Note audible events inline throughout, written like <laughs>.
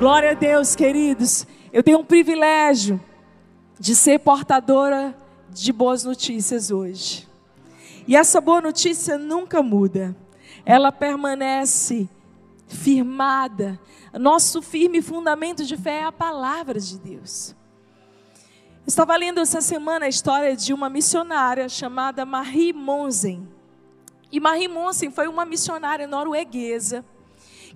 Glória a Deus, queridos. Eu tenho um privilégio de ser portadora de boas notícias hoje. E essa boa notícia nunca muda. Ela permanece firmada. Nosso firme fundamento de fé é a palavra de Deus. Estava lendo essa semana a história de uma missionária chamada Marie Monsen. E Marie Monsen foi uma missionária norueguesa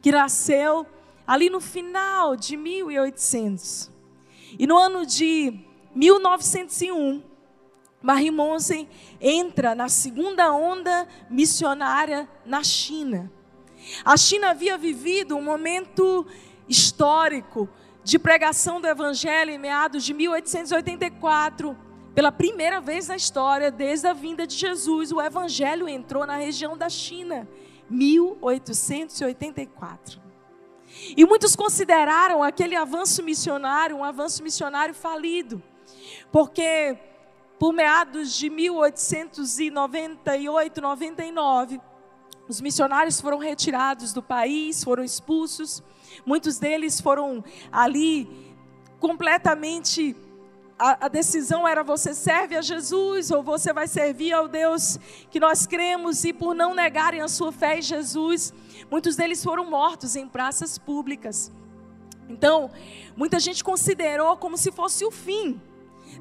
que nasceu ali no final de 1800. E no ano de 1901, Marie Monsen entra na segunda onda missionária na China. A China havia vivido um momento histórico de pregação do Evangelho em meados de 1884. Pela primeira vez na história, desde a vinda de Jesus, o Evangelho entrou na região da China. 1884. E muitos consideraram aquele avanço missionário um avanço missionário falido, porque por meados de 1898, 99, os missionários foram retirados do país, foram expulsos, muitos deles foram ali completamente. A, a, decisão era você serve a Jesus ou você vai servir ao Deus que nós cremos, e por não negarem a sua fé em Jesus, muitos deles foram mortos em praças públicas. Então, muita gente considerou como se fosse o fim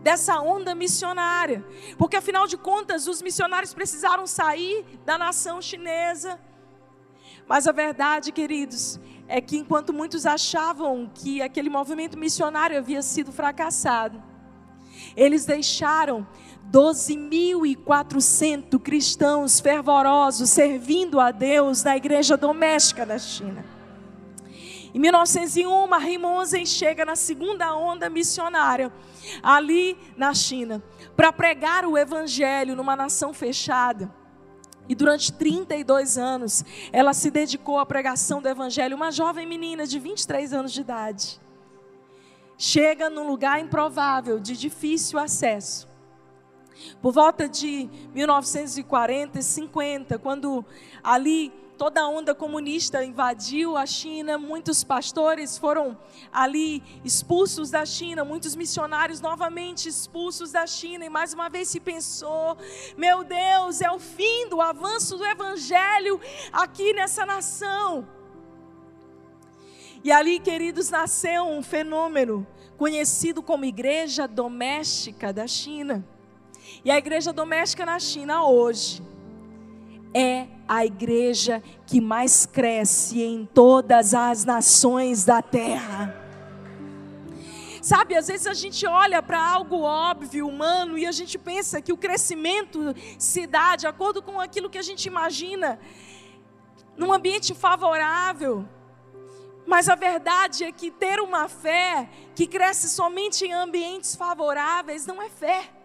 dessa onda missionária, porque afinal de contas os missionários precisaram sair da nação chinesa. Mas a verdade, queridos, é que enquanto muitos achavam que aquele movimento missionário havia sido fracassado, eles deixaram 12.400 cristãos fervorosos servindo a Deus na igreja doméstica da China. Em 1901, Marie Monsen chega na segunda onda missionária, ali na China, para pregar o evangelho numa nação fechada. E durante 32 anos, ela se dedicou à pregação do evangelho, uma jovem menina de 23 anos de idade. Chega num lugar improvável, de difícil acesso. Por volta de 1940 e 50, quando ali toda a onda comunista invadiu a China, muitos pastores foram ali expulsos da China, muitos missionários novamente expulsos da China, e mais uma vez se pensou: meu Deus, é o fim do avanço do evangelho aqui nessa nação. E ali, queridos, nasceu um fenômeno conhecido como Igreja Doméstica da China. E a Igreja Doméstica na China hoje é a igreja que mais cresce em todas as nações da terra. Sabe, às vezes a gente olha para algo óbvio, humano, e a gente pensa que o crescimento se dá de acordo com aquilo que a gente imagina, num ambiente favorável. Mas a verdade é que ter uma fé que cresce somente em ambientes favoráveis não é fé.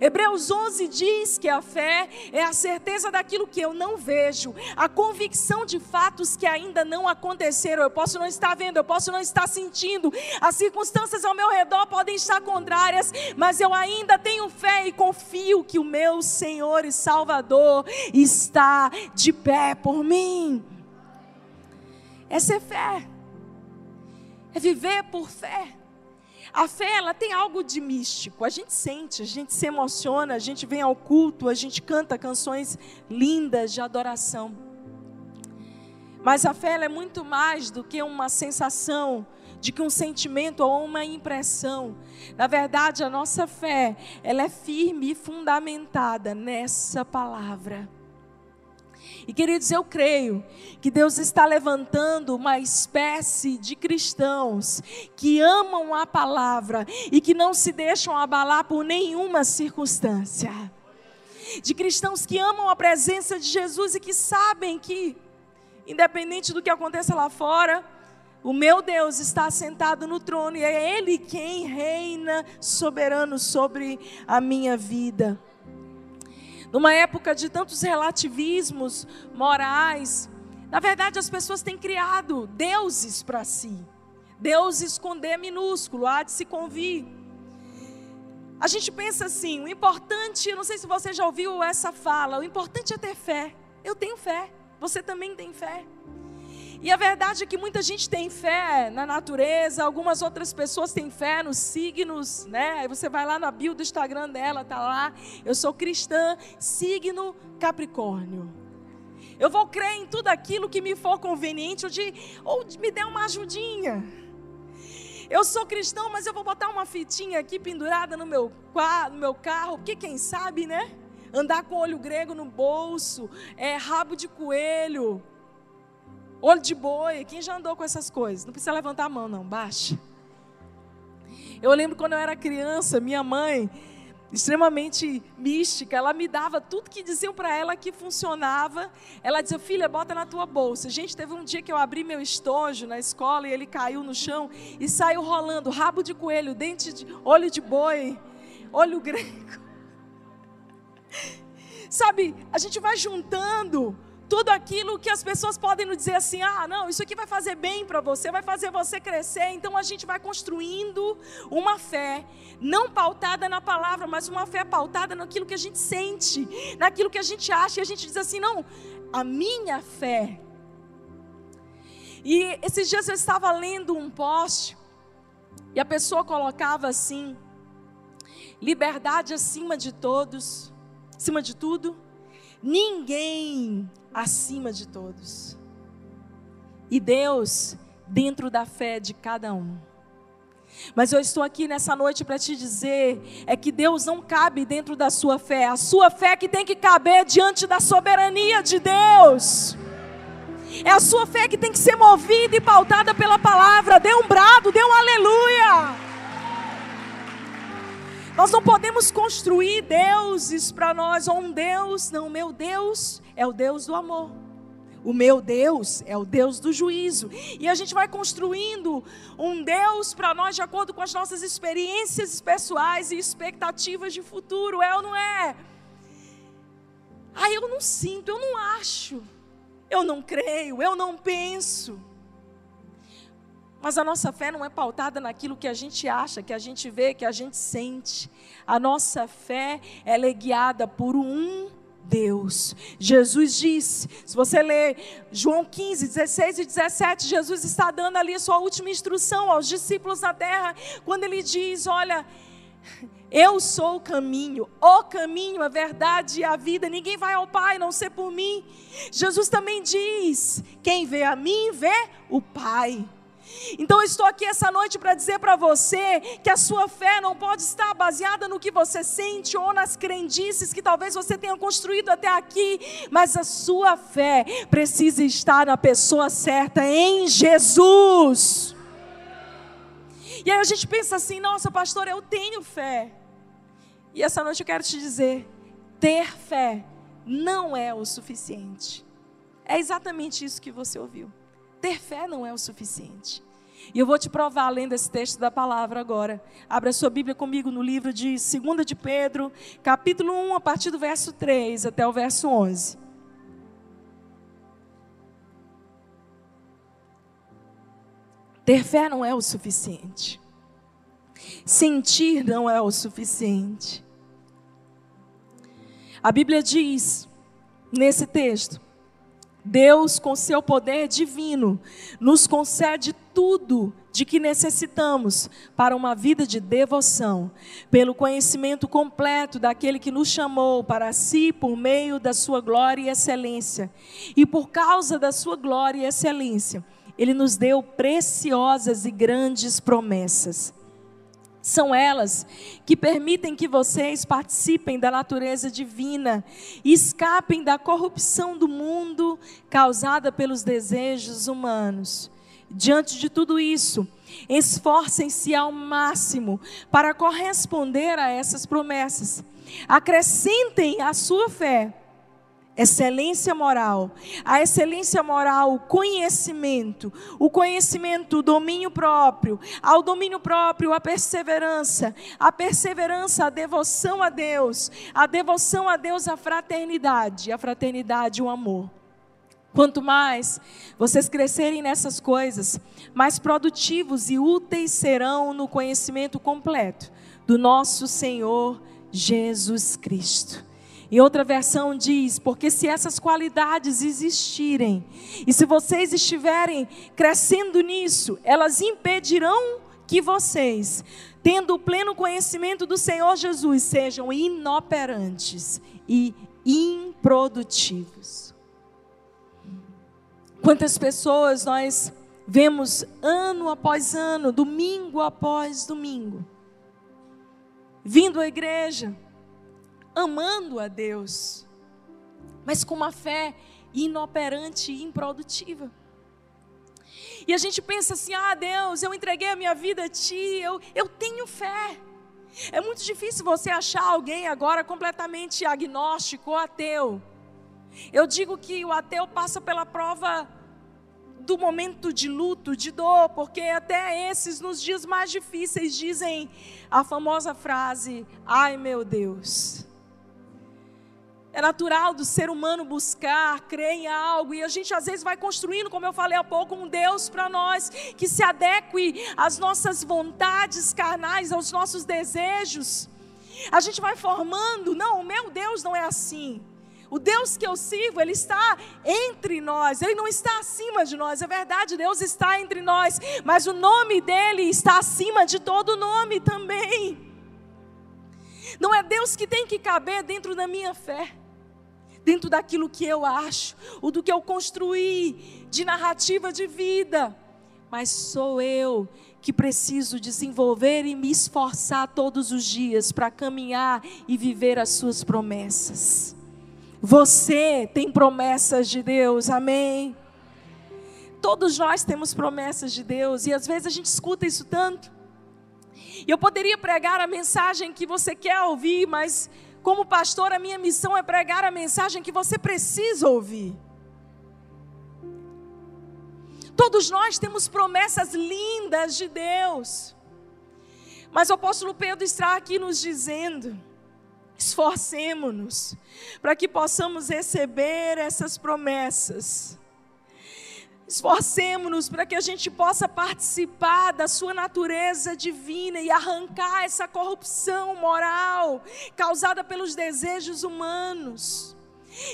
Hebreus 11 diz que a fé é a certeza daquilo que eu não vejo, a convicção de fatos que ainda não aconteceram. Eu posso não estar vendo, eu posso não estar sentindo, as circunstâncias ao meu redor podem estar contrárias, mas eu ainda tenho fé e confio que o meu Senhor e Salvador está de pé por mim. Essa é fé, é viver por fé. A fé, ela tem algo de místico. A gente sente, a gente se emociona, a gente vem ao culto, a gente canta canções lindas de adoração. Mas a fé é muito mais do que uma sensação, de que um sentimento ou uma impressão. Na verdade, a nossa fé, ela é firme e fundamentada nessa palavra. E queridos, eu creio que Deus está levantando uma espécie de cristãos que amam a palavra e que não se deixam abalar por nenhuma circunstância. De cristãos que amam a presença de Jesus e que sabem que, independente do que aconteça lá fora, o meu Deus está sentado no trono e é Ele quem reina soberano sobre a minha vida. Numa época de tantos relativismos morais, na verdade as pessoas têm criado deuses para si. Deuses com D minúsculo, há de se convir. A gente pensa assim, o importante, não sei se você já ouviu essa fala, o importante é ter fé. Eu tenho fé, você também tem fé. E a verdade é que muita gente tem fé na natureza, algumas outras pessoas têm fé nos signos, né? Aí você vai lá na bio do Instagram dela, tá lá, eu sou cristã, signo Capricórnio. Eu vou crer em tudo aquilo que me for conveniente ou, de, ou me der uma ajudinha. Eu sou cristão, mas eu vou botar uma fitinha aqui pendurada no meu, no meu carro, porque quem sabe, né? Andar com olho grego no bolso, é, rabo de coelho, olho de boi. Quem já andou com essas coisas? Não precisa levantar a mão, não, baixa. Eu lembro quando eu era criança, minha mãe, extremamente mística, ela me dava tudo que diziam para ela que funcionava. Ela dizia: Filha, bota na tua bolsa. Gente, teve um dia que eu abri meu estojo na escola e ele caiu no chão e saiu rolando rabo de coelho, dente de olho de boi, olho <laughs> grego. Sabe, a gente vai juntando tudo aquilo que as pessoas podem nos dizer assim: ah, não, isso aqui vai fazer bem para você, vai fazer você crescer. Então a gente vai construindo uma fé, não pautada na palavra, mas uma fé pautada naquilo que a gente sente, naquilo que a gente acha. E a gente diz assim: não, a minha fé. E esses dias eu estava lendo um post, e a pessoa colocava assim: liberdade acima de todos, acima de tudo. Ninguém acima de todos. E Deus dentro da fé de cada um. Mas eu estou aqui nessa noite para te dizer é que Deus não cabe dentro da sua fé. A sua fé que tem que caber diante da soberania de Deus. É a sua fé que tem que ser movida e pautada pela palavra. Dê um brado, dê um aleluia. Nós não podemos construir deuses para nós, ou um Deus, não, o meu Deus é o Deus do amor. O meu Deus é o Deus do juízo. E a gente vai construindo um Deus para nós de acordo com as nossas experiências pessoais e expectativas de futuro, é ou não é? Ah, eu não sinto, eu não acho, eu não creio, eu não penso. Mas a nossa fé não é pautada naquilo que a gente acha, que a gente vê, que a gente sente. A nossa fé ela é guiada por um Deus. Jesus disse, se você ler João 15, 16 e 17, Jesus está dando ali a sua última instrução aos discípulos na terra, quando ele diz: Olha, eu sou o caminho, o caminho, a verdade e a vida. Ninguém vai ao Pai não ser por mim. Jesus também diz: Quem vê a mim, vê o Pai. Então eu estou aqui essa noite para dizer para você que a sua fé não pode estar baseada no que você sente ou nas crendices que talvez você tenha construído até aqui, mas a sua fé precisa estar na pessoa certa, em Jesus. E aí a gente pensa assim: nossa, pastor, eu tenho fé. E essa noite eu quero te dizer: ter fé não é o suficiente. É exatamente isso que você ouviu. Ter fé não é o suficiente. E eu vou te provar lendo esse texto da palavra agora. Abra sua Bíblia comigo no livro de 2 de Pedro, capítulo 1, a partir do verso 3 até o verso 11. Ter fé não é o suficiente. Sentir não é o suficiente. A Bíblia diz nesse texto Deus, com seu poder divino, nos concede tudo de que necessitamos para uma vida de devoção, pelo conhecimento completo daquele que nos chamou para si por meio da sua glória e excelência. E por causa da sua glória e excelência, ele nos deu preciosas e grandes promessas. São elas que permitem que vocês participem da natureza divina e escapem da corrupção do mundo causada pelos desejos humanos. Diante de tudo isso, esforcem-se ao máximo para corresponder a essas promessas. Acrescentem à sua fé excelência moral. A excelência moral, o conhecimento. O conhecimento, o domínio próprio. Ao domínio próprio, a perseverança. A perseverança, a devoção a Deus. A devoção a Deus, a fraternidade. A fraternidade, o amor. Quanto mais vocês crescerem nessas coisas, mais produtivos e úteis serão no conhecimento completo do nosso Senhor Jesus Cristo. E outra versão diz: porque se essas qualidades existirem, e se vocês estiverem crescendo nisso, elas impedirão que vocês, tendo o pleno conhecimento do Senhor Jesus, sejam inoperantes e improdutivos. Quantas pessoas nós vemos ano após ano, domingo após domingo, vindo à igreja, amando a Deus, mas com uma fé inoperante e improdutiva. E a gente pensa assim: ah, Deus, eu entreguei a minha vida a Ti, eu, eu tenho fé. É muito difícil você achar alguém agora completamente agnóstico ou ateu. Eu digo que o ateu passa pela prova do momento de luto, de dor, porque até esses, nos dias mais difíceis, dizem a famosa frase: ai meu Deus. É natural do ser humano buscar, crer em algo, e a gente às vezes vai construindo, como eu falei há pouco, um Deus para nós que se adeque às nossas vontades carnais, aos nossos desejos. A gente vai formando, não, o meu Deus não é assim. O Deus que eu sirvo, Ele está entre nós, Ele não está acima de nós. É verdade, Deus está entre nós, mas o nome dEle está acima de todo nome também. Não é Deus que tem que caber dentro da minha fé, dentro daquilo que eu acho, ou do que eu construí de narrativa de vida, mas sou eu que preciso desenvolver e me esforçar todos os dias para caminhar e viver as Suas promessas. Você tem promessas de Deus, amém? Todos nós temos promessas de Deus e às vezes a gente escuta isso tanto. Eu poderia pregar a mensagem que você quer ouvir, mas como pastor, a minha missão é pregar a mensagem que você precisa ouvir. Todos nós temos promessas lindas de Deus. Mas o apóstolo Pedro está aqui nos dizendo: esforcemos-nos para que possamos receber essas promessas. Esforcemos-nos para que a gente possa participar da sua natureza divina e arrancar essa corrupção moral causada pelos desejos humanos.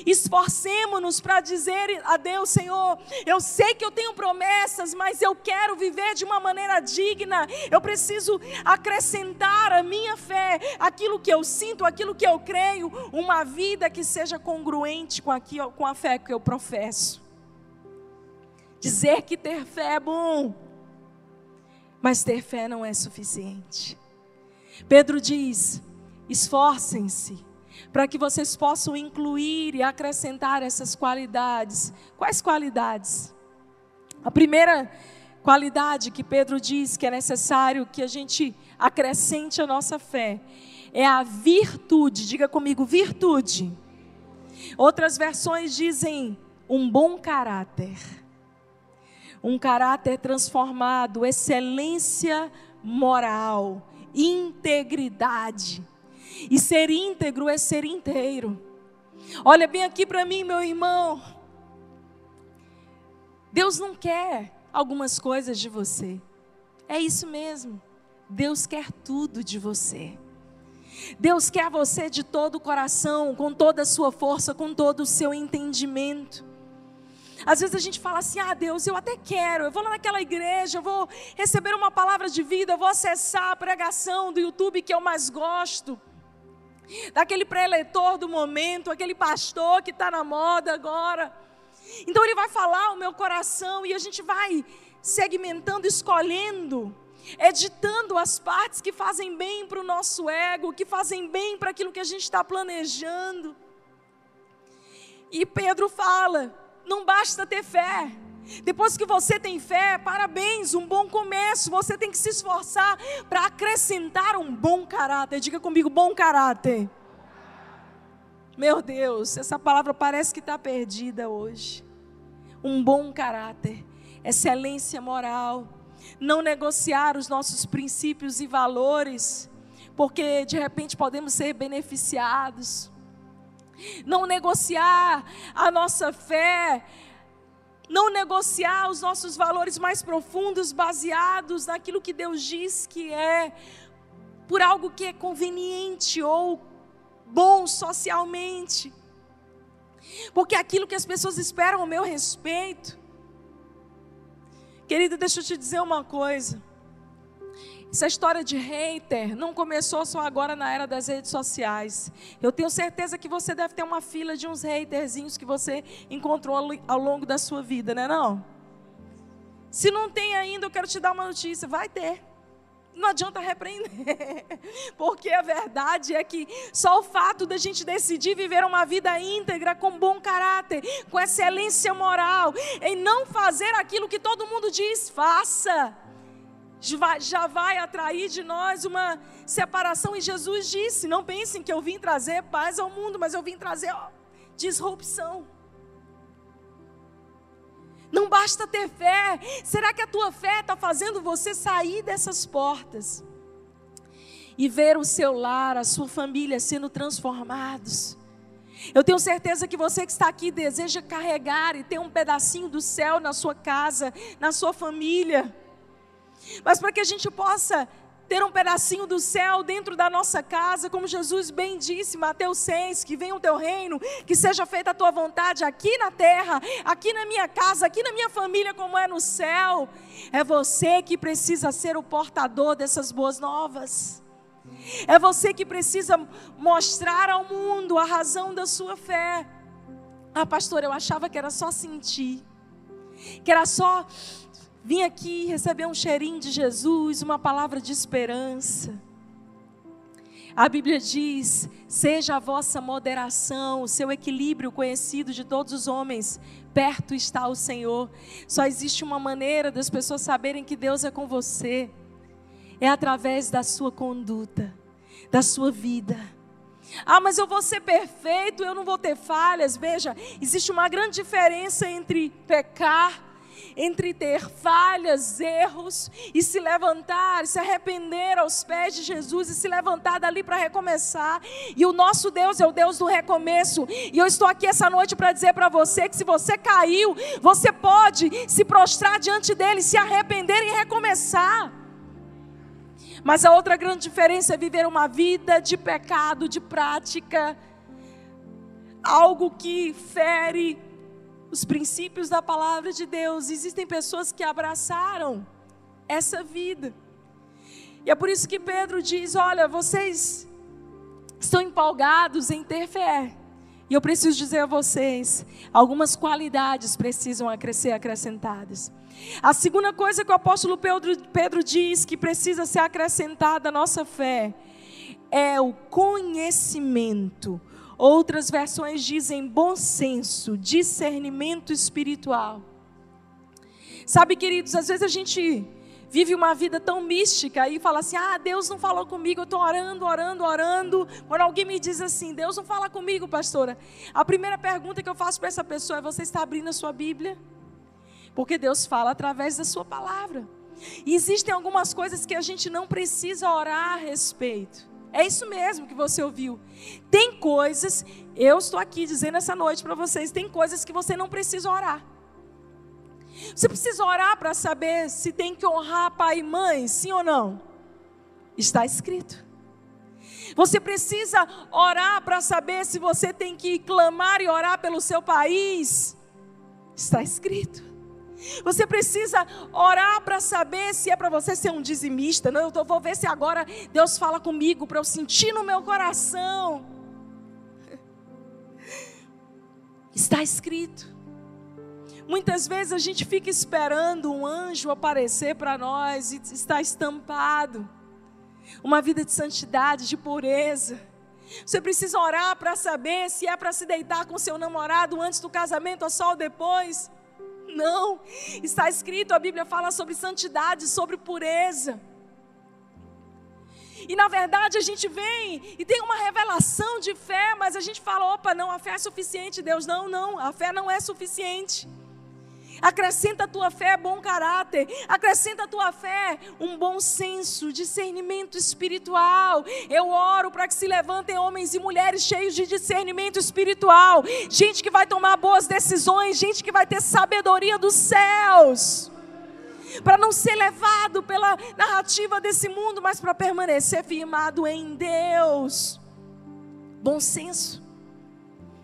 Esforcemos-nos para dizer a Deus, Senhor, eu sei que eu tenho promessas, mas eu quero viver de uma maneira digna. Eu preciso acrescentar a minha fé, aquilo que eu sinto, aquilo que eu creio, uma vida que seja congruente com, aquilo, com a fé que eu professo. Dizer que ter fé é bom, mas ter fé não é suficiente. Pedro diz: esforcem-se para que vocês possam incluir e acrescentar essas qualidades. Quais qualidades? A primeira qualidade que Pedro diz que é necessário que a gente acrescente a nossa fé é a virtude. Diga comigo, virtude. Outras versões dizem um bom caráter. Um caráter transformado, excelência moral, integridade e ser íntegro é ser inteiro. Olha bem aqui para mim, meu irmão. Deus não quer algumas coisas de você. É isso mesmo. Deus quer tudo de você. Deus quer você de todo o coração, com toda a sua força, com todo o seu entendimento. Às vezes a gente fala assim: ah, Deus, eu até quero, eu vou lá naquela igreja, eu vou receber uma palavra de vida, eu vou acessar a pregação do YouTube que eu mais gosto daquele pré-eleitor do momento, aquele pastor que está na moda agora. Então ele vai falar o meu coração e a gente vai segmentando, escolhendo, editando as partes que fazem bem para o nosso ego, que fazem bem para aquilo que a gente está planejando. E Pedro fala: não basta ter fé, depois que você tem fé, parabéns, um bom começo. Você tem que se esforçar para acrescentar um bom caráter. Diga comigo, bom caráter. Meu Deus, essa palavra parece que está perdida hoje. Um bom caráter, excelência moral, não negociar os nossos princípios e valores, porque de repente podemos ser beneficiados. Não negociar a nossa fé não negociar os nossos valores mais profundos baseados naquilo que Deus diz que é, por algo que é conveniente ou bom socialmente. Porque é aquilo que as pessoas esperam ao meu respeito. Querida, deixa eu te dizer uma coisa. Essa história de hater não começou só agora na era das redes sociais. Eu tenho certeza que você deve ter uma fila de uns haterzinhos que você encontrou ao longo da sua vida, né não? Se não tem ainda, eu quero te dar uma notícia, vai ter. Não adianta repreender, <laughs> porque a verdade é que só o fato da gente decidir viver uma vida íntegra, com bom caráter, com excelência moral, em não fazer aquilo que todo mundo diz, faça, já vai atrair de nós uma separação. E Jesus disse: Não pensem que eu vim trazer paz ao mundo, mas eu vim trazer ó, disrupção. Não basta ter fé. Será que a tua fé está fazendo você sair dessas portas e ver o seu lar, a sua família sendo transformados? Eu tenho certeza que você que está aqui deseja carregar e ter um pedacinho do céu na sua casa, na sua família. Mas para que a gente possa ter um pedacinho do céu dentro da nossa casa, como Jesus bem disse, Mateus 6, que venha o teu reino, que seja feita a tua vontade aqui na terra, aqui na minha casa, aqui na minha família, como é no céu. É você que precisa ser o portador dessas boas novas. É você que precisa mostrar ao mundo a razão da sua fé. Ah, pastor, eu achava que era só sentir, que era só Vim aqui receber um cheirinho de Jesus, uma palavra de esperança. A Bíblia diz: seja a vossa moderação, o seu equilíbrio conhecido de todos os homens, perto está o Senhor. Só existe uma maneira das pessoas saberem que Deus é com você, é através da sua conduta, da sua vida. Ah, mas eu vou ser perfeito, eu não vou ter falhas. Veja, existe uma grande diferença entre pecar entre ter falhas, erros e se levantar, se arrepender aos pés de Jesus e se levantar dali para recomeçar. E o nosso Deus é o Deus do recomeço. E eu estou aqui essa noite para dizer para você que se você caiu, você pode se prostrar diante dele, se arrepender e recomeçar. Mas a outra grande diferença é viver uma vida de pecado, de prática, algo que fere os princípios da palavra de Deus. Existem pessoas que abraçaram essa vida. E é por isso que Pedro diz: Olha, vocês estão empolgados em ter fé. E eu preciso dizer a vocês: algumas qualidades precisam ser acrescentadas. A segunda coisa que o apóstolo Pedro, Pedro diz que precisa ser acrescentada à nossa fé é o conhecimento Outras versões dizem bom senso, discernimento espiritual. Sabe, queridos, às vezes a gente vive uma vida tão mística e fala assim: ah, Deus não falou comigo, eu estou orando, orando, orando. Quando alguém me diz assim, Deus não fala comigo, pastora, a primeira pergunta que eu faço para essa pessoa é: você está abrindo a sua Bíblia? Porque Deus fala através da sua palavra. E existem algumas coisas que a gente não precisa orar a respeito. É isso mesmo que você ouviu. Tem coisas, eu estou aqui dizendo essa noite para vocês, tem coisas que você não precisa orar. Você precisa orar para saber se tem que honrar pai e mãe, sim ou não? Está escrito. Você precisa orar para saber se você tem que clamar e orar pelo seu país. Está escrito. Você precisa orar para saber se é para você ser um dizimista. Não, eu vou ver se agora Deus fala comigo para eu sentir no meu coração. <laughs> Está escrito. Muitas vezes a gente fica esperando um anjo aparecer para nós e está estampado. Uma vida de santidade, de pureza. Você precisa orar para saber se é para se deitar com seu namorado antes do casamento ou só depois. Não. Está escrito, a Bíblia fala sobre santidade, sobre pureza. E na verdade a gente vem e tem uma revelação de fé, mas a gente fala: opa, não, a fé é suficiente, Deus. Não, não, a fé não é suficiente. Acrescenta a tua fé bom caráter, acrescenta a tua fé um bom senso, discernimento espiritual. Eu oro para que se levantem homens e mulheres cheios de discernimento espiritual, gente que vai tomar boas decisões, gente que vai ter sabedoria dos céus. Para não ser levado pela narrativa desse mundo, mas para permanecer firmado em Deus. bom senso.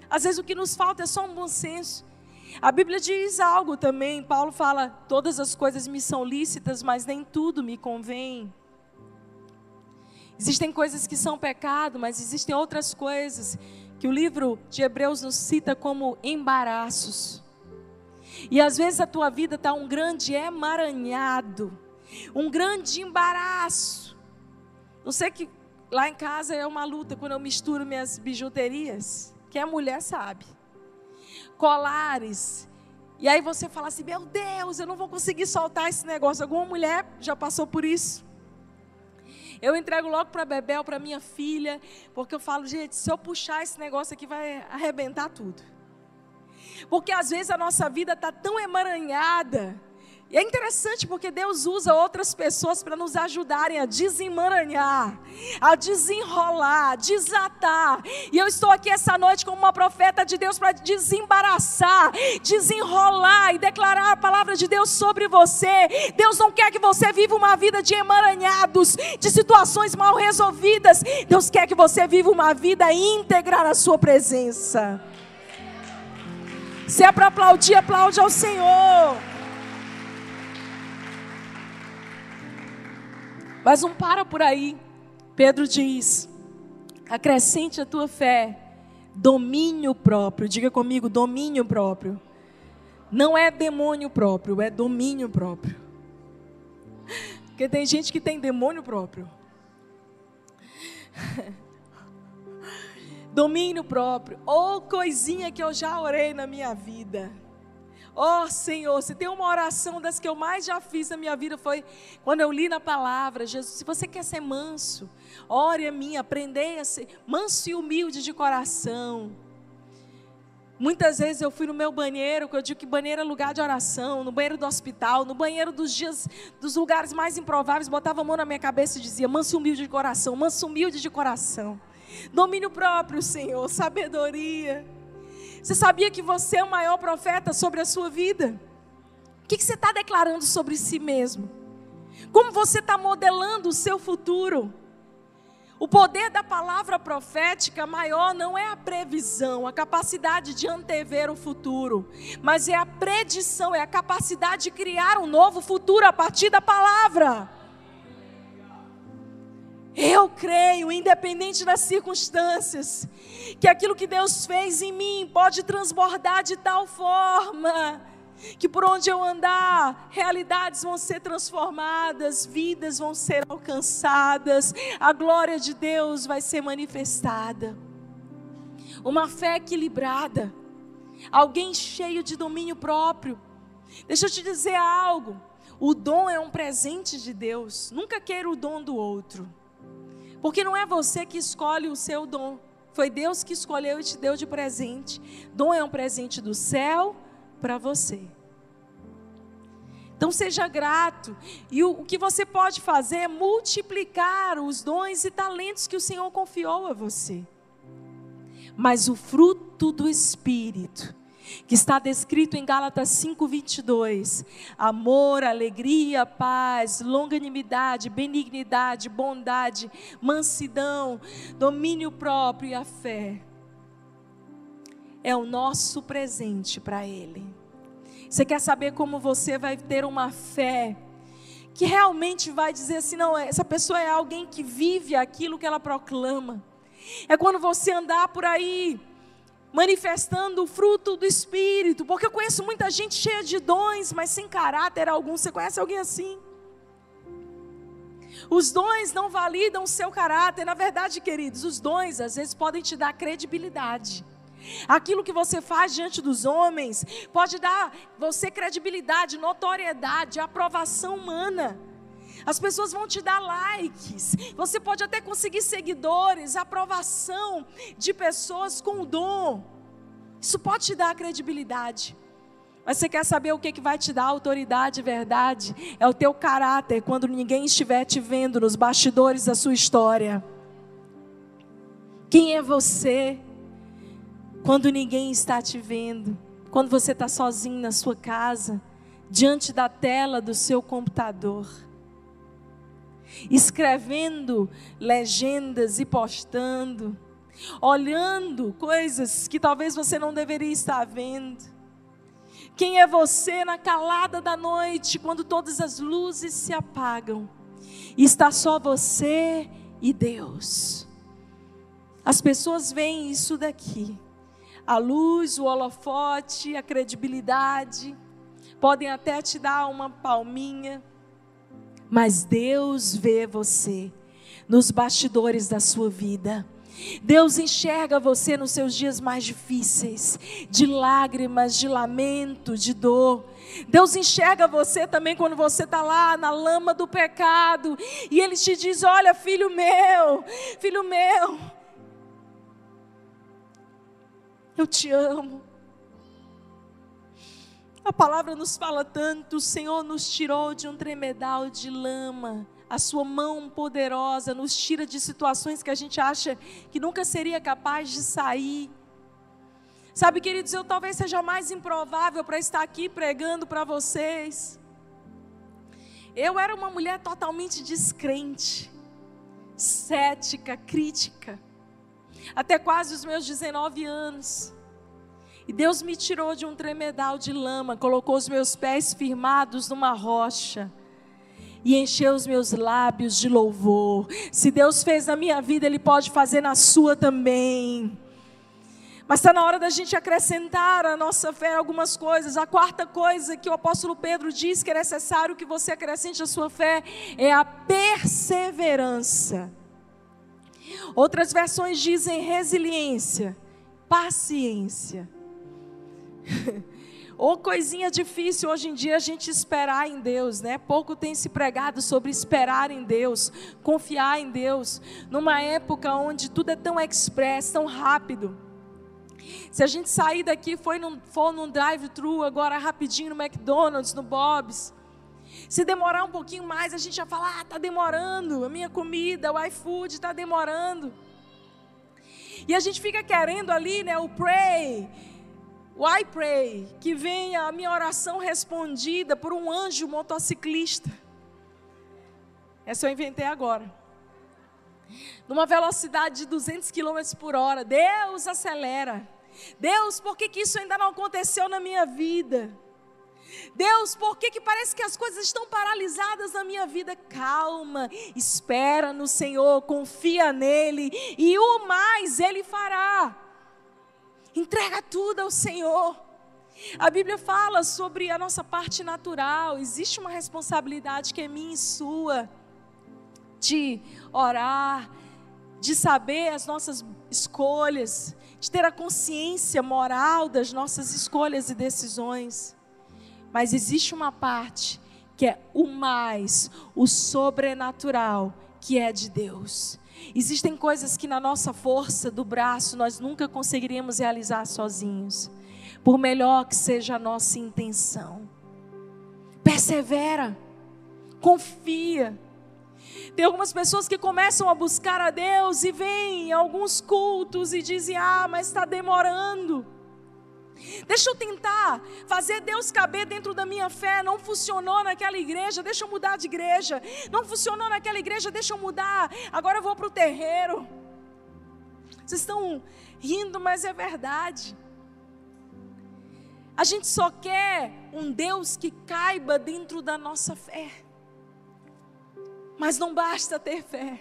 Às vezes o que nos falta é só um bom senso. A Bíblia diz algo também, Paulo fala: todas as coisas me são lícitas, mas nem tudo me convém. Existem coisas que são pecado, mas existem outras coisas que o livro de Hebreus nos cita como embaraços. E às vezes a tua vida está um grande emaranhado, um grande embaraço. Não sei que lá em casa é uma luta quando eu misturo minhas bijuterias. Quem é mulher sabe. Colares. E aí você fala assim: meu Deus, eu não vou conseguir soltar esse negócio. Alguma mulher já passou por isso? Eu entrego logo para Bebel, para minha filha, porque eu falo, gente, se eu puxar esse negócio aqui vai arrebentar tudo. Porque às vezes a nossa vida está tão emaranhada e é interessante porque Deus usa outras pessoas para nos ajudarem a desemaranhar, a desenrolar, desatar. E eu estou aqui essa noite como uma profeta de Deus para desembaraçar, desenrolar e declarar a palavra de Deus sobre você. Deus não quer que você viva uma vida de emaranhados, de situações mal resolvidas. Deus quer que você viva uma vida íntegra na sua presença. Se é para aplaudir, aplaude ao Senhor. Mas não para por aí. Pedro diz: acrescente a tua fé domínio próprio. Diga comigo, domínio próprio. Não é demônio próprio, é domínio próprio. Porque tem gente que tem demônio próprio. <laughs> domínio próprio. Ou oh, coisinha que eu já orei na minha vida. Oh Senhor, se tem uma oração das que eu mais já fiz na minha vida foi quando eu li na palavra, Jesus, se você quer ser manso, ore a mim, aprendei a ser manso e humilde de coração. Muitas vezes eu fui no meu banheiro, que eu digo que banheiro é lugar de oração, no banheiro do hospital, no banheiro dos dias, dos lugares mais improváveis, botava a mão na minha cabeça e dizia: manso humilde de coração, manso humilde de coração. Domínio próprio, Senhor, sabedoria. Você sabia que você é o maior profeta sobre a sua vida? O que você está declarando sobre si mesmo? Como você está modelando o seu futuro? O poder da palavra profética maior não é a previsão, a capacidade de antever o futuro, mas é a predição, é a capacidade de criar um novo futuro a partir da palavra. Eu creio, independente das circunstâncias, que aquilo que Deus fez em mim pode transbordar de tal forma que por onde eu andar, realidades vão ser transformadas, vidas vão ser alcançadas, a glória de Deus vai ser manifestada. Uma fé equilibrada, alguém cheio de domínio próprio. Deixa eu te dizer algo: o dom é um presente de Deus, nunca queira o dom do outro. Porque não é você que escolhe o seu dom. Foi Deus que escolheu e te deu de presente. Dom é um presente do céu para você. Então seja grato. E o, o, que você pode fazer é multiplicar os dons e talentos que o Senhor confiou a você. Mas o fruto do Espírito que está descrito em Gálatas 5:22. Amor, alegria, paz, longanimidade, benignidade, bondade, mansidão, domínio próprio e a fé. É o nosso presente para ele. Você quer saber como você vai ter uma fé que realmente vai dizer assim, não, essa pessoa é alguém que vive aquilo que ela proclama. É quando você andar por aí manifestando o fruto do Espírito, porque eu conheço muita gente cheia de dons, mas sem caráter algum. Você conhece alguém assim? Os dons não validam o seu caráter. Na verdade, queridos, os dons às vezes podem te dar credibilidade. Aquilo que você faz diante dos homens pode dar você credibilidade, notoriedade, aprovação humana. As pessoas vão te dar likes. Você pode até conseguir seguidores, aprovação de pessoas com o dom. Isso pode te dar credibilidade. Mas você quer saber o que, que vai te dar autoridade e verdade? É o teu caráter quando ninguém estiver te vendo nos bastidores da sua história. Quem é você quando ninguém está te vendo? Quando você está sozinho na sua casa, diante da tela do seu computador escrevendo legendas e postando, olhando coisas que talvez você não deveria estar vendo. Quem é você na calada da noite, quando todas as luzes se apagam está só você e Deus? As pessoas veem isso daqui. A luz, o holofote, a credibilidade, podem até te dar uma palminha, mas Deus vê você nos bastidores da sua vida. Deus enxerga você nos seus dias mais difíceis, de lágrimas, de lamento, de dor. Deus enxerga você também quando você está lá na lama do pecado e Ele te diz: Olha, filho meu, filho meu, eu te amo. A palavra nos fala tanto: o Senhor nos tirou de um tremedal de lama a sua mão poderosa nos tira de situações que a gente acha que nunca seria capaz de sair. Sabe, queridos, eu talvez seja mais improvável para estar aqui pregando para vocês. Eu era uma mulher totalmente descrente, cética, crítica, até quase os meus 19 anos. E Deus me tirou de um tremedal de lama, colocou os meus pés firmados numa rocha e encher os meus lábios de louvor. Se Deus fez na minha vida, Ele pode fazer na sua também. Mas está na hora da gente acrescentar à nossa fé algumas coisas. A quarta coisa que o apóstolo Pedro diz que é necessário que você acrescente à sua fé é a perseverança. Outras versões dizem resiliência, paciência. <laughs> Ou coisinha difícil hoje em dia a gente esperar em Deus, né? Pouco tem se pregado sobre esperar em Deus, confiar em Deus, numa época onde tudo é tão express, tão rápido. Se a gente sair daqui foi num, for num drive-thru agora rapidinho no McDonald's, no Bob's, se demorar um pouquinho mais, a gente já fala, ah, tá demorando, a minha comida, o iFood está demorando. E a gente fica querendo ali, né, o pray, I pray, que venha a minha oração respondida por um anjo motociclista. Essa eu inventei agora. Numa velocidade de 200 km por hora. Deus acelera. Deus, por que, que isso ainda não aconteceu na minha vida? Deus, por que, que parece que as coisas estão paralisadas na minha vida? Calma, espera no Senhor, confia nele e o mais Ele fará. Entrega tudo ao Senhor. A Bíblia fala sobre a nossa parte natural. Existe uma responsabilidade que é minha e sua de orar, de saber as nossas escolhas, de ter a consciência moral das nossas escolhas e decisões. Mas existe uma parte que é o mais, o sobrenatural, que é de Deus. Existem coisas que na nossa força do braço nós nunca conseguiríamos realizar sozinhos, por melhor que seja a nossa intenção. Persevera, confia. Tem algumas pessoas que começam a buscar a Deus e vêm em alguns cultos e dizem: Ah, mas está demorando. Deixa eu tentar fazer Deus caber dentro da minha fé. Não funcionou naquela igreja, deixa eu mudar de igreja. Não funcionou naquela igreja, deixa eu mudar. Agora eu vou para o terreiro. Vocês estão rindo, mas é verdade. A gente só quer um Deus que caiba dentro da nossa fé. Mas não basta ter fé.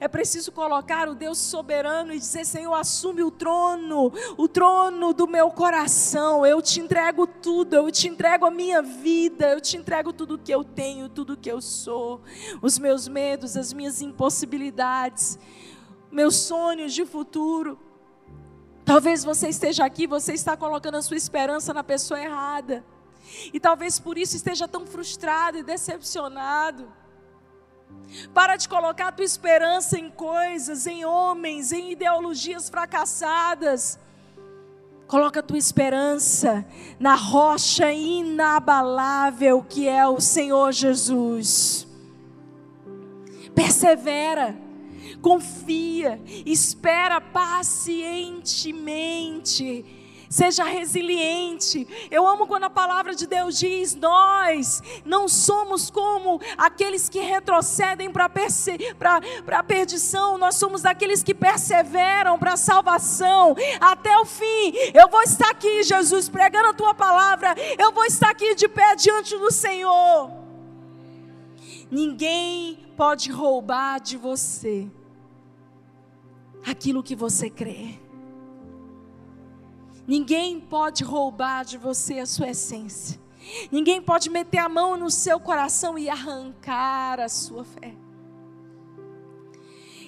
É preciso colocar o Deus soberano e dizer: Senhor, assume o trono, o trono do meu coração. Eu te entrego tudo, eu te entrego a minha vida, eu te entrego tudo que eu tenho, tudo que eu sou, os meus medos, as minhas impossibilidades, meus sonhos de futuro. Talvez você esteja aqui, você está colocando a sua esperança na pessoa errada. E talvez por isso esteja tão frustrado e decepcionado. Para de colocar a tua esperança em coisas, em homens, em ideologias fracassadas. Coloca a tua esperança na rocha inabalável que é o Senhor Jesus. Persevera, confia, espera pacientemente. Seja resiliente. Eu amo quando a palavra de Deus diz: nós não somos como aqueles que retrocedem para a perdição, nós somos aqueles que perseveram para a salvação até o fim. Eu vou estar aqui, Jesus, pregando a tua palavra. Eu vou estar aqui de pé diante do Senhor. Ninguém pode roubar de você aquilo que você crê. Ninguém pode roubar de você a sua essência. Ninguém pode meter a mão no seu coração e arrancar a sua fé.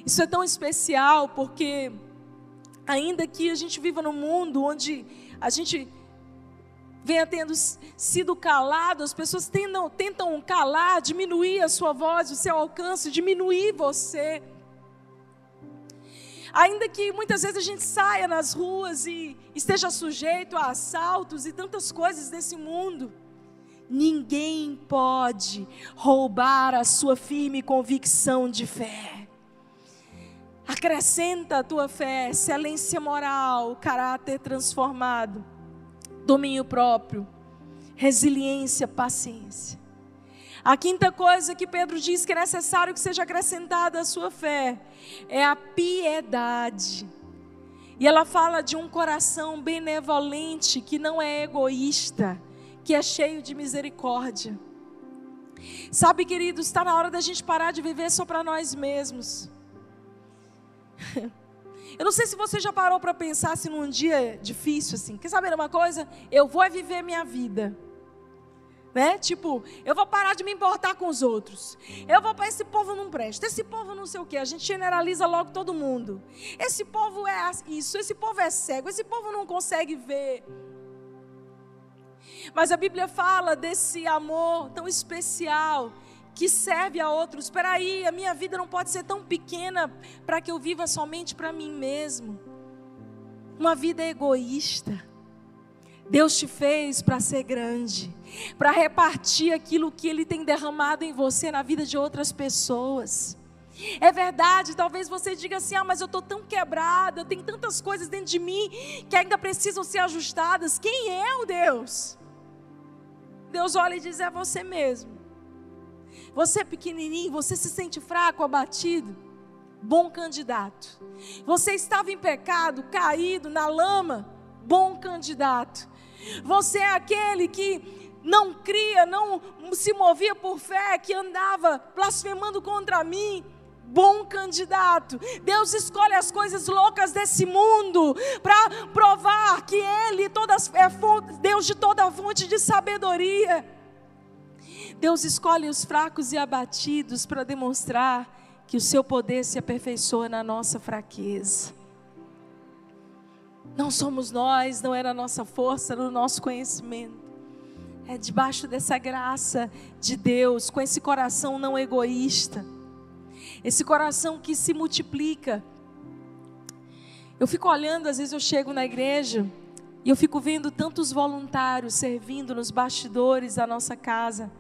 Isso é tão especial porque, ainda que a gente viva num mundo onde a gente venha tendo sido calado, as pessoas tentam, tentam calar, diminuir a sua voz, o seu alcance, diminuir você. Ainda que muitas vezes a gente saia nas ruas e esteja sujeito a assaltos e tantas coisas desse mundo, ninguém pode roubar a sua firme convicção de fé. Acrescenta a tua fé, excelência moral, caráter transformado, domínio próprio, resiliência, paciência. A quinta coisa que Pedro diz que é necessário que seja acrescentada à sua fé é a piedade. E ela fala de um coração benevolente que não é egoísta, que é cheio de misericórdia. Sabe, queridos, está na hora da gente parar de viver só para nós mesmos. <laughs> Eu não sei se você já parou para pensar se num dia difícil assim. Quer saber uma coisa? Eu vou viver minha vida. Né? Tipo, eu vou parar de me importar com os outros. Eu vou para esse povo não presta. Esse povo não sei o que. A gente generaliza logo todo mundo. Esse povo é isso. Esse povo é cego. Esse povo não consegue ver. Mas a Bíblia fala desse amor tão especial que serve a outros. Espera aí, a minha vida não pode ser tão pequena para que eu viva somente para mim mesmo. Uma vida egoísta. Deus te fez para ser grande, para repartir aquilo que Ele tem derramado em você na vida de outras pessoas. É verdade, talvez você diga assim: ah, mas eu estou tão quebrada, tenho tantas coisas dentro de mim que ainda precisam ser ajustadas. Quem é o Deus? Deus olha e diz: é você mesmo. Você é pequenininho, você se sente fraco, abatido. Bom candidato. Você estava em pecado, caído na lama. Bom candidato. Você é aquele que não cria, não se movia por fé, que andava blasfemando contra mim. Bom candidato. Deus escolhe as coisas loucas desse mundo para provar que Ele todas, é Deus de toda fonte de sabedoria. Deus escolhe os fracos e abatidos para demonstrar que o seu poder se aperfeiçoa na nossa fraqueza. Não somos nós, não é na nossa força, no nosso conhecimento. É debaixo dessa graça de Deus, com esse coração não egoísta, esse coração que se multiplica. Eu fico olhando, às vezes eu chego na igreja e eu fico vendo tantos voluntários servindo nos bastidores da nossa casa.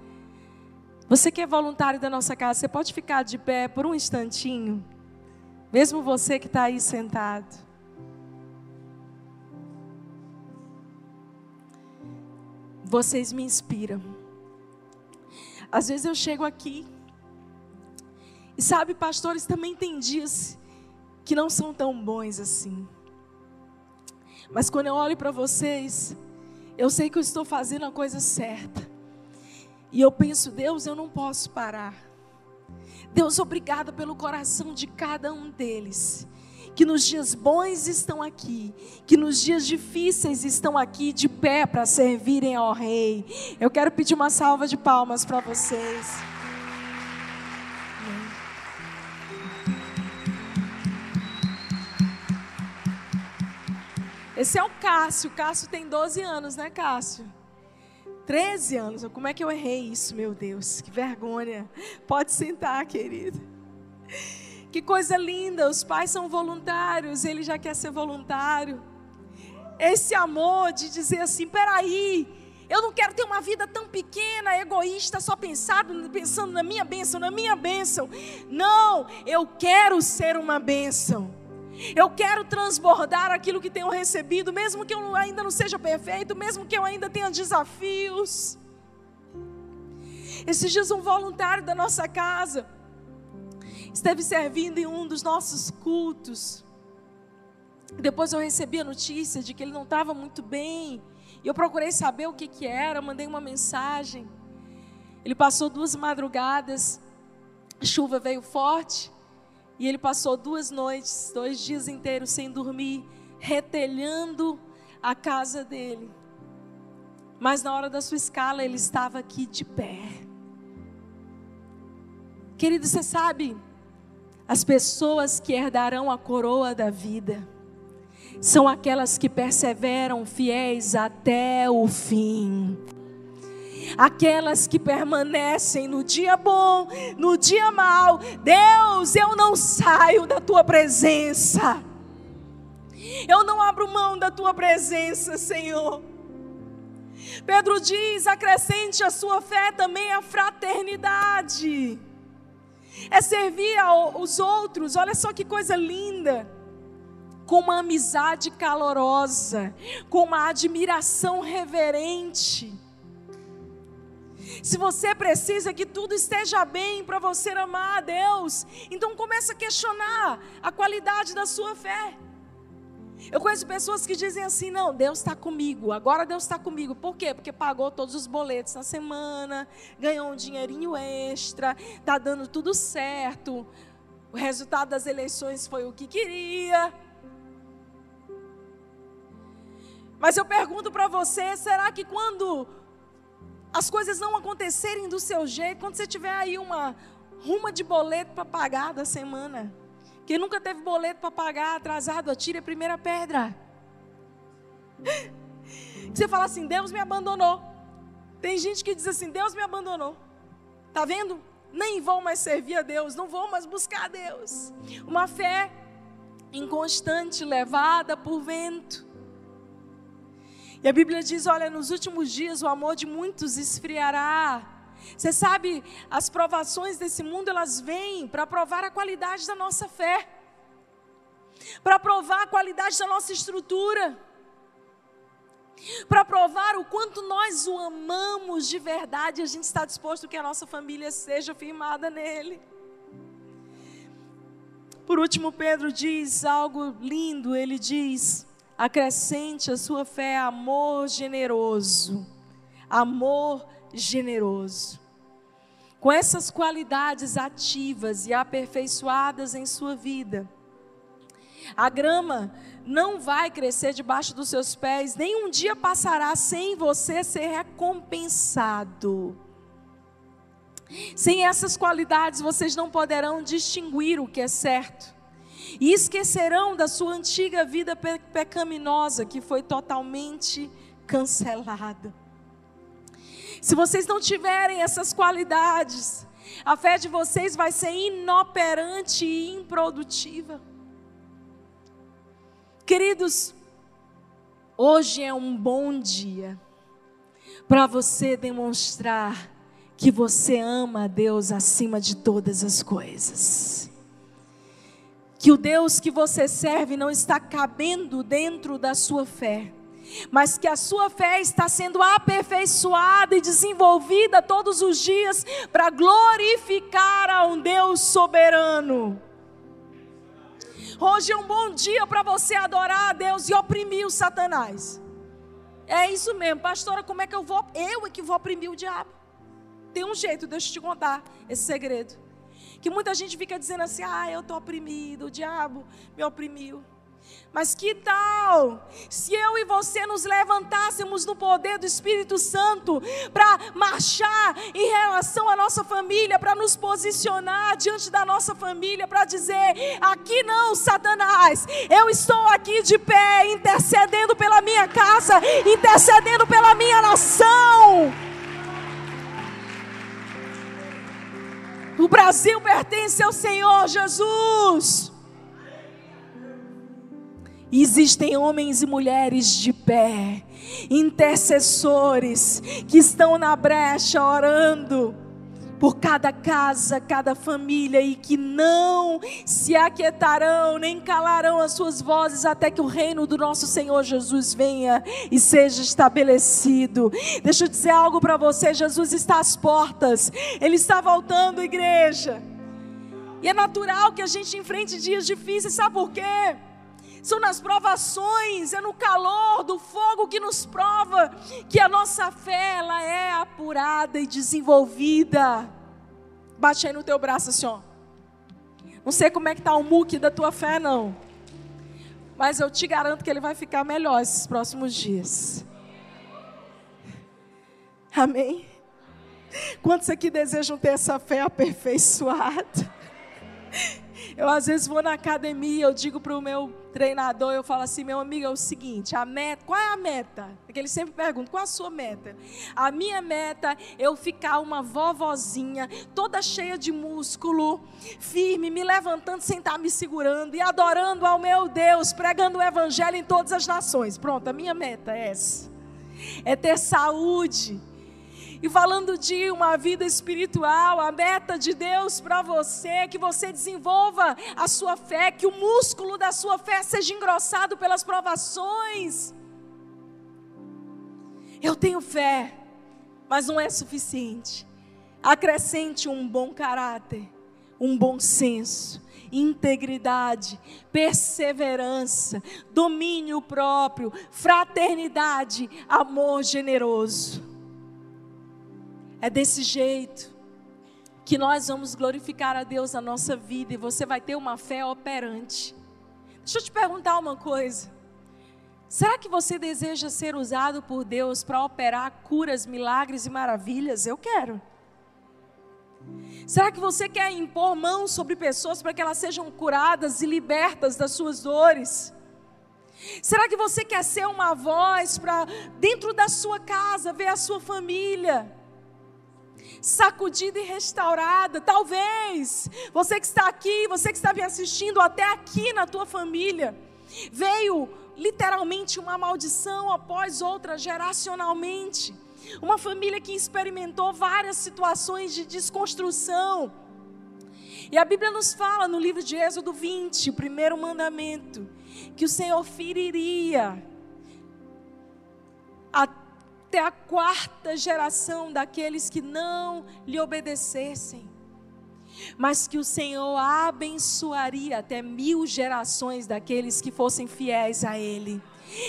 Você que é voluntário da nossa casa, você pode ficar de pé por um instantinho, mesmo você que está aí sentado. Vocês me inspiram. Às vezes eu chego aqui e sabe, pastores também têm dias que não são tão bons assim. Mas quando eu olho para vocês, eu sei que eu estou fazendo a coisa certa. E eu penso, Deus, eu não posso parar. Deus, obrigada pelo coração de cada um deles que nos dias bons estão aqui, que nos dias difíceis estão aqui de pé para servirem ao Rei. Eu quero pedir uma salva de palmas para vocês. Esse é o Cássio. O Cássio tem 12 anos, né, Cássio? 13 anos. Como é que eu errei isso, meu Deus? Que vergonha. Pode sentar, querido. Que coisa linda, os pais são voluntários, ele já quer ser voluntário. Esse amor de dizer assim: peraí, eu não quero ter uma vida tão pequena, egoísta, só pensado, pensando na minha bênção, na minha bênção. Não, eu quero ser uma bênção. Eu quero transbordar aquilo que tenho recebido, mesmo que eu ainda não seja perfeito, mesmo que eu ainda tenha desafios. Esses dias, um voluntário da nossa casa esteve servindo em um dos nossos cultos. Depois eu recebi a notícia de que ele não estava muito bem. E eu procurei saber o que, que era, mandei uma mensagem. Ele passou duas madrugadas, a chuva veio forte, e ele passou duas noites, dois dias inteiros sem dormir, retelhando a casa dele. Mas na hora da sua escala, ele estava aqui de pé. Querido, você sabe, as pessoas que herdarão a coroa da vida são aquelas que perseveram fiéis até o fim. Aquelas que permanecem no dia bom, no dia mal. Deus, eu não saio da tua presença. Eu não abro mão da tua presença, Senhor. Pedro diz: acrescente a sua fé também a fraternidade. É servir aos outros, olha só que coisa linda com uma amizade calorosa, com uma admiração reverente. Se você precisa que tudo esteja bem para você amar a Deus, então comece a questionar a qualidade da sua fé. Eu conheço pessoas que dizem assim: não, Deus está comigo, agora Deus está comigo. Por quê? Porque pagou todos os boletos na semana, ganhou um dinheirinho extra, está dando tudo certo. O resultado das eleições foi o que queria. Mas eu pergunto para você: será que quando as coisas não acontecerem do seu jeito, quando você tiver aí uma ruma de boleto para pagar da semana, quem nunca teve boleto para pagar atrasado, atire a primeira pedra. <laughs> Você fala assim: Deus me abandonou. Tem gente que diz assim: Deus me abandonou. Tá vendo? Nem vou mais servir a Deus, não vou mais buscar a Deus. Uma fé inconstante, levada por vento. E a Bíblia diz: olha, nos últimos dias o amor de muitos esfriará. Você sabe, as provações desse mundo elas vêm para provar a qualidade da nossa fé, para provar a qualidade da nossa estrutura, para provar o quanto nós o amamos de verdade. A gente está disposto que a nossa família seja firmada nele. Por último, Pedro diz algo lindo. Ele diz: acrescente a sua fé amor generoso. Amor generoso. Com essas qualidades ativas e aperfeiçoadas em sua vida, a grama não vai crescer debaixo dos seus pés, nem um dia passará sem você ser recompensado. Sem essas qualidades, vocês não poderão distinguir o que é certo e esquecerão da sua antiga vida pecaminosa que foi totalmente cancelada. Se vocês não tiverem essas qualidades, a fé de vocês vai ser inoperante e improdutiva. Queridos, hoje é um bom dia para você demonstrar que você ama a Deus acima de todas as coisas que o Deus que você serve não está cabendo dentro da sua fé, mas que a sua fé está sendo aperfeiçoada e desenvolvida todos os dias para glorificar a um Deus soberano. Hoje é um bom dia para você adorar a Deus e oprimir o Satanás. É isso mesmo, pastora, como é que eu vou? Eu é que vou oprimir o diabo. Tem um jeito, deixa eu te contar esse segredo que muita gente fica dizendo assim: ah, eu estou oprimido, o diabo me oprimiu. Mas que tal se eu e você nos levantássemos no poder do Espírito Santo para marchar em relação à nossa família, para nos posicionar diante da nossa família, para dizer: aqui não, Satanás, eu estou aqui de pé, intercedendo pela minha casa, intercedendo pela minha nação. O Brasil pertence ao Senhor Jesus. Existem homens e mulheres de pé, intercessores, que estão na brecha orando por cada casa, cada família, e que não se aquietarão, nem calarão as suas vozes, até que o reino do nosso Senhor Jesus venha e seja estabelecido. Deixa eu dizer algo para você: Jesus está às portas, Ele está voltando, igreja. E é natural que a gente enfrente dias difíceis, sabe por quê? São nas provações, é no calor do fogo que nos prova que a nossa fé ela é apurada e desenvolvida. Bate aí no teu braço assim, ó. Não sei como é que tá o muque da tua fé não. Mas eu te garanto que ele vai ficar melhor esses próximos dias. Amém. Quantos aqui desejam ter essa fé aperfeiçoada? Eu às vezes vou na academia, eu digo para o meu treinador, eu falo assim, meu amigo, é o seguinte, a meta, qual é a meta? Porque ele sempre pergunta, qual é a sua meta? A minha meta é eu ficar uma vovozinha, toda cheia de músculo, firme, me levantando sem estar me segurando e adorando ao meu Deus, pregando o evangelho em todas as nações. Pronto, a minha meta é essa. É ter saúde, e falando de uma vida espiritual, a meta de Deus para você que você desenvolva a sua fé, que o músculo da sua fé seja engrossado pelas provações. Eu tenho fé, mas não é suficiente. Acrescente um bom caráter, um bom senso, integridade, perseverança, domínio próprio, fraternidade, amor generoso. É desse jeito que nós vamos glorificar a Deus na nossa vida e você vai ter uma fé operante. Deixa eu te perguntar uma coisa. Será que você deseja ser usado por Deus para operar curas, milagres e maravilhas? Eu quero. Será que você quer impor mãos sobre pessoas para que elas sejam curadas e libertas das suas dores? Será que você quer ser uma voz para dentro da sua casa ver a sua família? Sacudida e restaurada. Talvez você que está aqui, você que está me assistindo até aqui na tua família, veio literalmente uma maldição após outra geracionalmente. Uma família que experimentou várias situações de desconstrução. E a Bíblia nos fala no livro de Êxodo 20, o primeiro mandamento, que o Senhor feriria a até a quarta geração daqueles que não lhe obedecessem, mas que o Senhor abençoaria até mil gerações daqueles que fossem fiéis a Ele.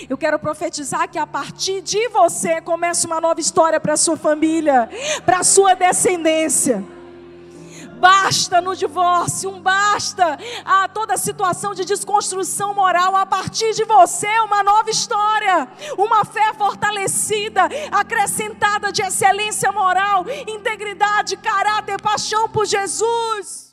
Eu quero profetizar que a partir de você começa uma nova história para sua família, para sua descendência basta no divórcio, um basta a toda situação de desconstrução moral. A partir de você, uma nova história, uma fé fortalecida, acrescentada de excelência moral, integridade, caráter, paixão por Jesus.